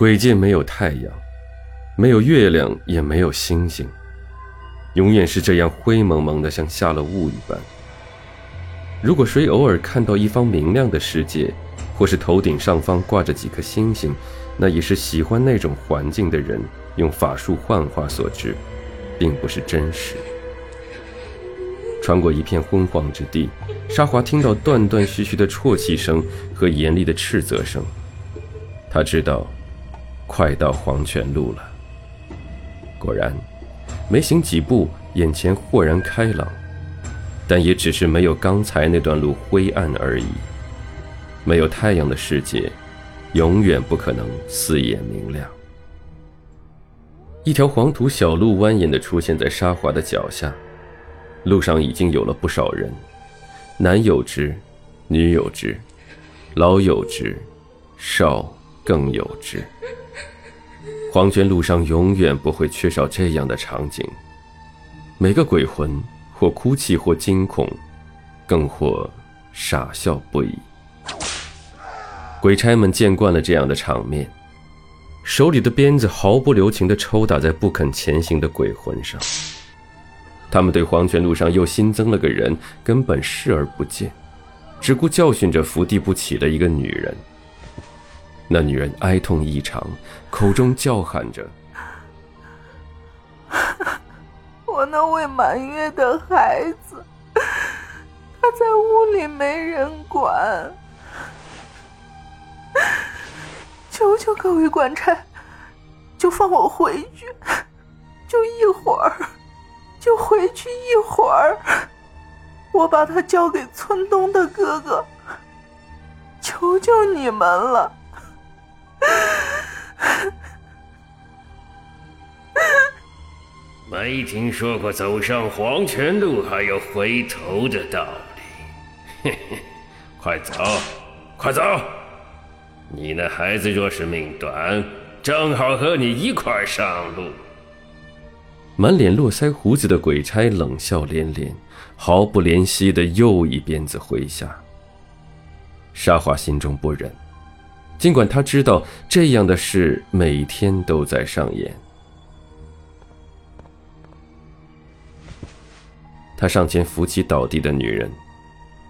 鬼界没有太阳，没有月亮，也没有星星，永远是这样灰蒙蒙的，像下了雾一般。如果谁偶尔看到一方明亮的世界，或是头顶上方挂着几颗星星，那也是喜欢那种环境的人用法术幻化所致，并不是真实。穿过一片昏黄之地，沙华听到断断续续的啜泣声和严厉的斥责声，他知道。快到黄泉路了。果然，没行几步，眼前豁然开朗，但也只是没有刚才那段路灰暗而已。没有太阳的世界，永远不可能四野明亮。一条黄土小路蜿蜒地出现在沙华的脚下，路上已经有了不少人，男有之，女有之，老有之，少更有之。黄泉路上永远不会缺少这样的场景。每个鬼魂或哭泣，或惊恐，更或傻笑不已。鬼差们见惯了这样的场面，手里的鞭子毫不留情地抽打在不肯前行的鬼魂上。他们对黄泉路上又新增了个人，根本视而不见，只顾教训着伏地不起的一个女人。那女人哀痛异常，口中叫喊着：“ 我那未满月的孩子，他在屋里没人管，求求各位官差，就放我回去，就一会儿，就回去一会儿，我把他交给村东的哥哥，求求你们了。”没听说过走上黄泉路还有回头的道理。嘿嘿，快走，快走！你那孩子若是命短，正好和你一块上路。满脸络腮胡子的鬼差冷笑连连，毫不怜惜的又一鞭子挥下。沙华心中不忍。尽管他知道这样的事每天都在上演，他上前扶起倒地的女人，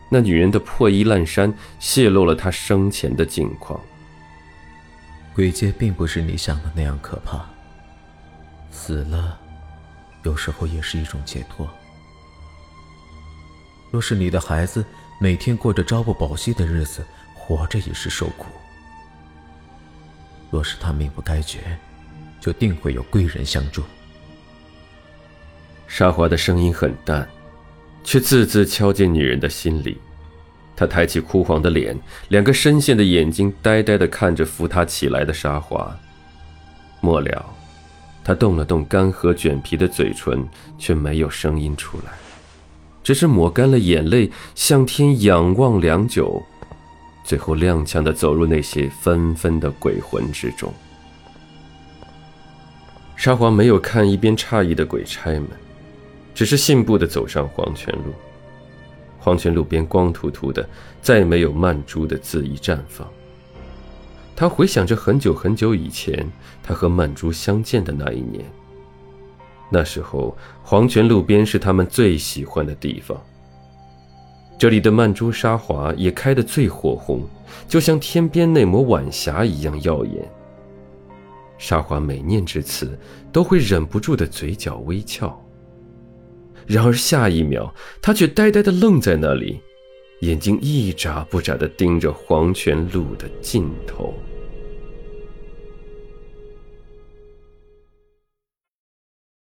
那女人的破衣烂衫泄露了他生前的境况。鬼界并不是你想的那样可怕，死了，有时候也是一种解脱。若是你的孩子每天过着朝不保夕的日子，活着也是受苦。若是他命不该绝，就定会有贵人相助。沙华的声音很淡，却字字敲进女人的心里。她抬起枯黄的脸，两个深陷的眼睛呆呆地看着扶她起来的沙华。末了，她动了动干涸卷皮的嘴唇，却没有声音出来，只是抹干了眼泪，向天仰望良久。最后踉跄的走入那些纷纷的鬼魂之中。沙华没有看一边诧异的鬼差们，只是信步的走上黄泉路。黄泉路边光秃秃的，再没有曼珠的恣意绽放。他回想着很久很久以前，他和曼珠相见的那一年。那时候，黄泉路边是他们最喜欢的地方。这里的曼珠沙华也开得最火红，就像天边那抹晚霞一样耀眼。沙华每念至此，都会忍不住的嘴角微翘。然而下一秒，他却呆呆地愣在那里，眼睛一眨不眨地盯着黄泉路的尽头。